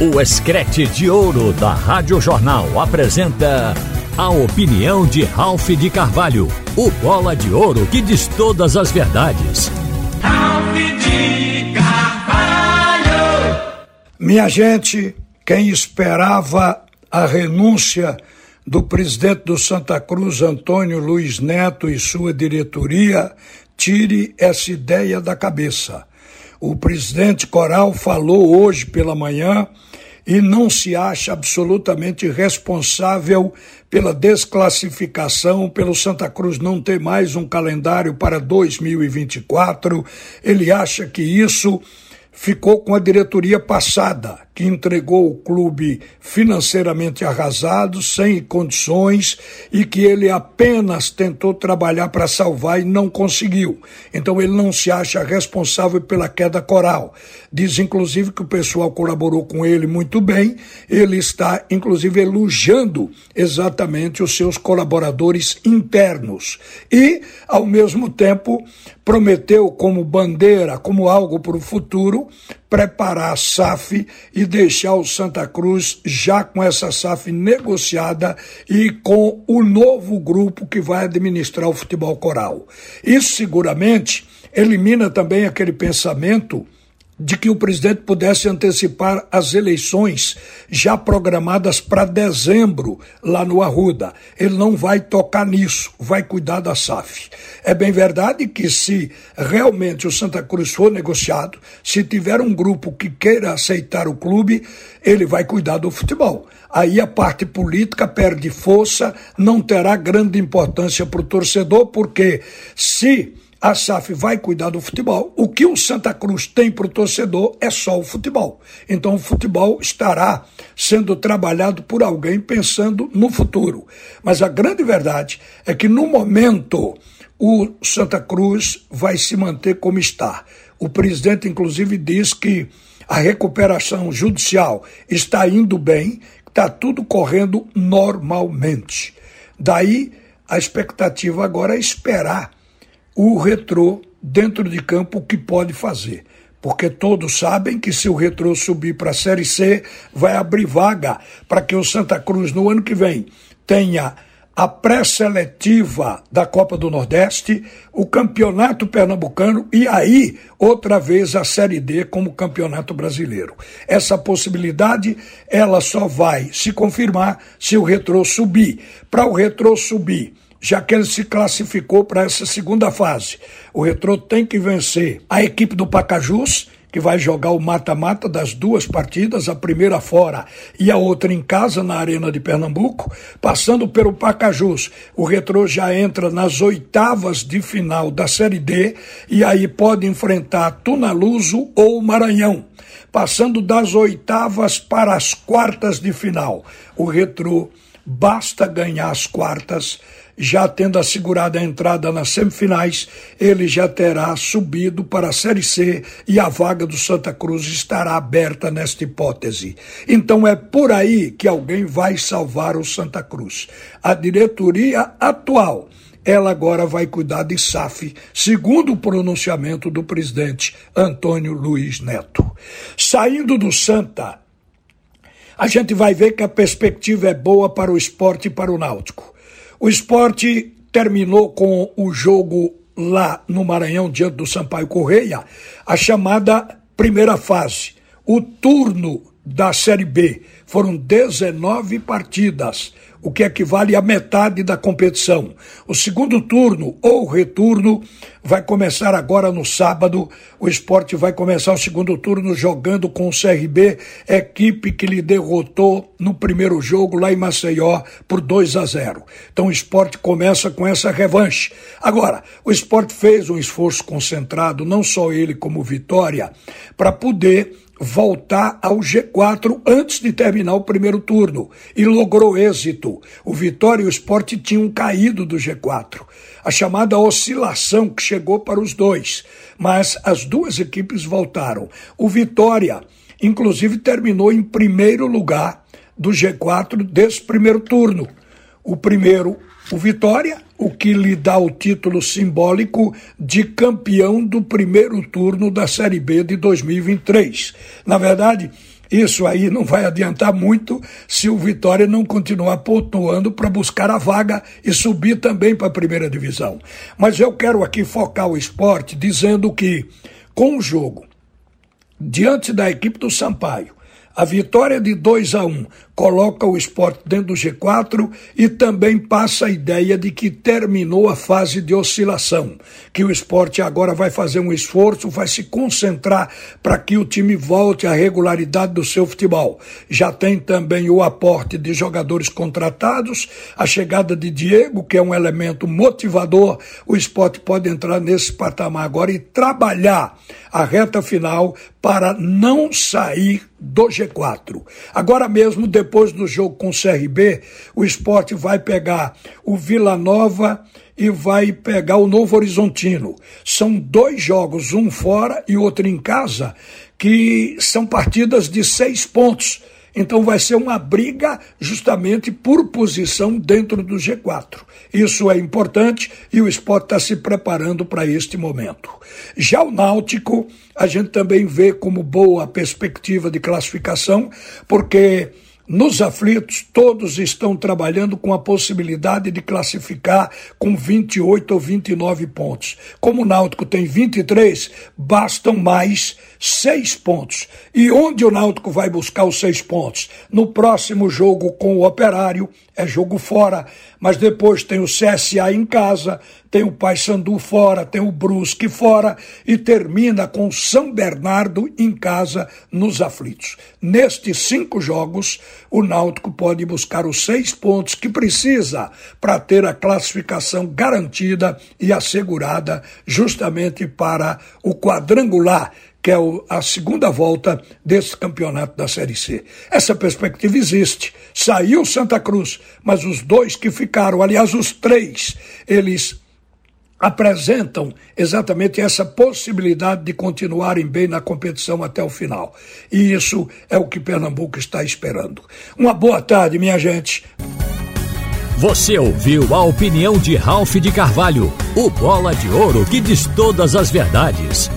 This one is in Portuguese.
O Escrete de Ouro da Rádio Jornal apresenta a opinião de Ralph de Carvalho, o bola de ouro que diz todas as verdades. Ralph de Carvalho! Minha gente, quem esperava a renúncia do presidente do Santa Cruz, Antônio Luiz Neto, e sua diretoria, tire essa ideia da cabeça. O presidente Coral falou hoje pela manhã e não se acha absolutamente responsável pela desclassificação, pelo Santa Cruz não ter mais um calendário para 2024. Ele acha que isso ficou com a diretoria passada, que entregou o clube financeiramente arrasado, sem condições e que ele apenas tentou trabalhar para salvar e não conseguiu. Então ele não se acha responsável pela queda coral. Diz inclusive que o pessoal colaborou com ele muito bem, ele está inclusive elogiando exatamente os seus colaboradores internos e, ao mesmo tempo, prometeu como bandeira, como algo para o futuro, preparar a SAF e deixar o Santa Cruz já com essa SAF negociada e com o novo grupo que vai administrar o futebol coral. Isso seguramente elimina também aquele pensamento de que o presidente pudesse antecipar as eleições já programadas para dezembro lá no Arruda. Ele não vai tocar nisso, vai cuidar da SAF. É bem verdade que se realmente o Santa Cruz for negociado, se tiver um grupo que queira aceitar o clube, ele vai cuidar do futebol. Aí a parte política perde força, não terá grande importância para o torcedor, porque se a SAF vai cuidar do futebol. O que o Santa Cruz tem para o torcedor é só o futebol. Então o futebol estará sendo trabalhado por alguém pensando no futuro. Mas a grande verdade é que no momento o Santa Cruz vai se manter como está. O presidente, inclusive, diz que a recuperação judicial está indo bem, está tudo correndo normalmente. Daí a expectativa agora é esperar o retrô dentro de campo que pode fazer. Porque todos sabem que se o retrô subir para a Série C, vai abrir vaga para que o Santa Cruz no ano que vem tenha a pré-seletiva da Copa do Nordeste, o Campeonato Pernambucano e aí, outra vez, a Série D como Campeonato Brasileiro. Essa possibilidade, ela só vai se confirmar se o retrô subir. Para o retrô subir, já que ele se classificou para essa segunda fase. O Retrô tem que vencer a equipe do Pacajus, que vai jogar o mata-mata das duas partidas, a primeira fora e a outra em casa na Arena de Pernambuco, passando pelo Pacajus. O Retrô já entra nas oitavas de final da Série D e aí pode enfrentar Tunaluso ou Maranhão. Passando das oitavas para as quartas de final. O Retrô basta ganhar as quartas já tendo assegurado a entrada nas semifinais, ele já terá subido para a Série C e a vaga do Santa Cruz estará aberta nesta hipótese. Então é por aí que alguém vai salvar o Santa Cruz. A diretoria atual ela agora vai cuidar de SAF, segundo o pronunciamento do presidente Antônio Luiz Neto. Saindo do Santa, a gente vai ver que a perspectiva é boa para o esporte e para o náutico. O esporte terminou com o jogo lá no Maranhão, diante do Sampaio Correia, a chamada primeira fase, o turno da Série B. Foram 19 partidas o que equivale à metade da competição. O segundo turno ou retorno vai começar agora no sábado. O esporte vai começar o segundo turno jogando com o CRB, equipe que lhe derrotou no primeiro jogo lá em Maceió por 2 a 0. Então o esporte começa com essa revanche. Agora, o esporte fez um esforço concentrado, não só ele como Vitória, para poder voltar ao G4 antes de terminar o primeiro turno e logrou êxito. O Vitória e o Sport tinham caído do G4. A chamada oscilação que chegou para os dois, mas as duas equipes voltaram. O Vitória, inclusive, terminou em primeiro lugar do G4 desse primeiro turno. O primeiro, o Vitória, o que lhe dá o título simbólico de campeão do primeiro turno da Série B de 2023. Na verdade, isso aí não vai adiantar muito se o Vitória não continuar pontuando para buscar a vaga e subir também para a primeira divisão. Mas eu quero aqui focar o esporte dizendo que, com o jogo, diante da equipe do Sampaio, a vitória de 2 a 1 um coloca o esporte dentro do G4 e também passa a ideia de que terminou a fase de oscilação, que o esporte agora vai fazer um esforço, vai se concentrar para que o time volte à regularidade do seu futebol. Já tem também o aporte de jogadores contratados, a chegada de Diego, que é um elemento motivador. O esporte pode entrar nesse patamar agora e trabalhar a reta final para não sair do G4. Agora mesmo, depois depois do jogo com o CRB, o esporte vai pegar o Vila Nova e vai pegar o Novo Horizontino. São dois jogos, um fora e outro em casa, que são partidas de seis pontos. Então vai ser uma briga justamente por posição dentro do G4. Isso é importante e o esporte está se preparando para este momento. Já o Náutico, a gente também vê como boa perspectiva de classificação, porque nos aflitos, todos estão trabalhando com a possibilidade de classificar com 28 ou 29 pontos. Como o Náutico tem 23, bastam mais seis pontos. E onde o Náutico vai buscar os seis pontos? No próximo jogo com o Operário, é jogo fora, mas depois tem o CSA em casa, tem o Paysandu fora, tem o Brusque fora e termina com São Bernardo em casa nos aflitos. Nestes cinco jogos, o Náutico pode buscar os seis pontos que precisa para ter a classificação garantida e assegurada justamente para o quadrangular que é a segunda volta desse campeonato da Série C. Essa perspectiva existe. Saiu Santa Cruz, mas os dois que ficaram, aliás, os três, eles apresentam exatamente essa possibilidade de continuarem bem na competição até o final. E isso é o que Pernambuco está esperando. Uma boa tarde, minha gente. Você ouviu a opinião de Ralph de Carvalho, o bola de ouro que diz todas as verdades.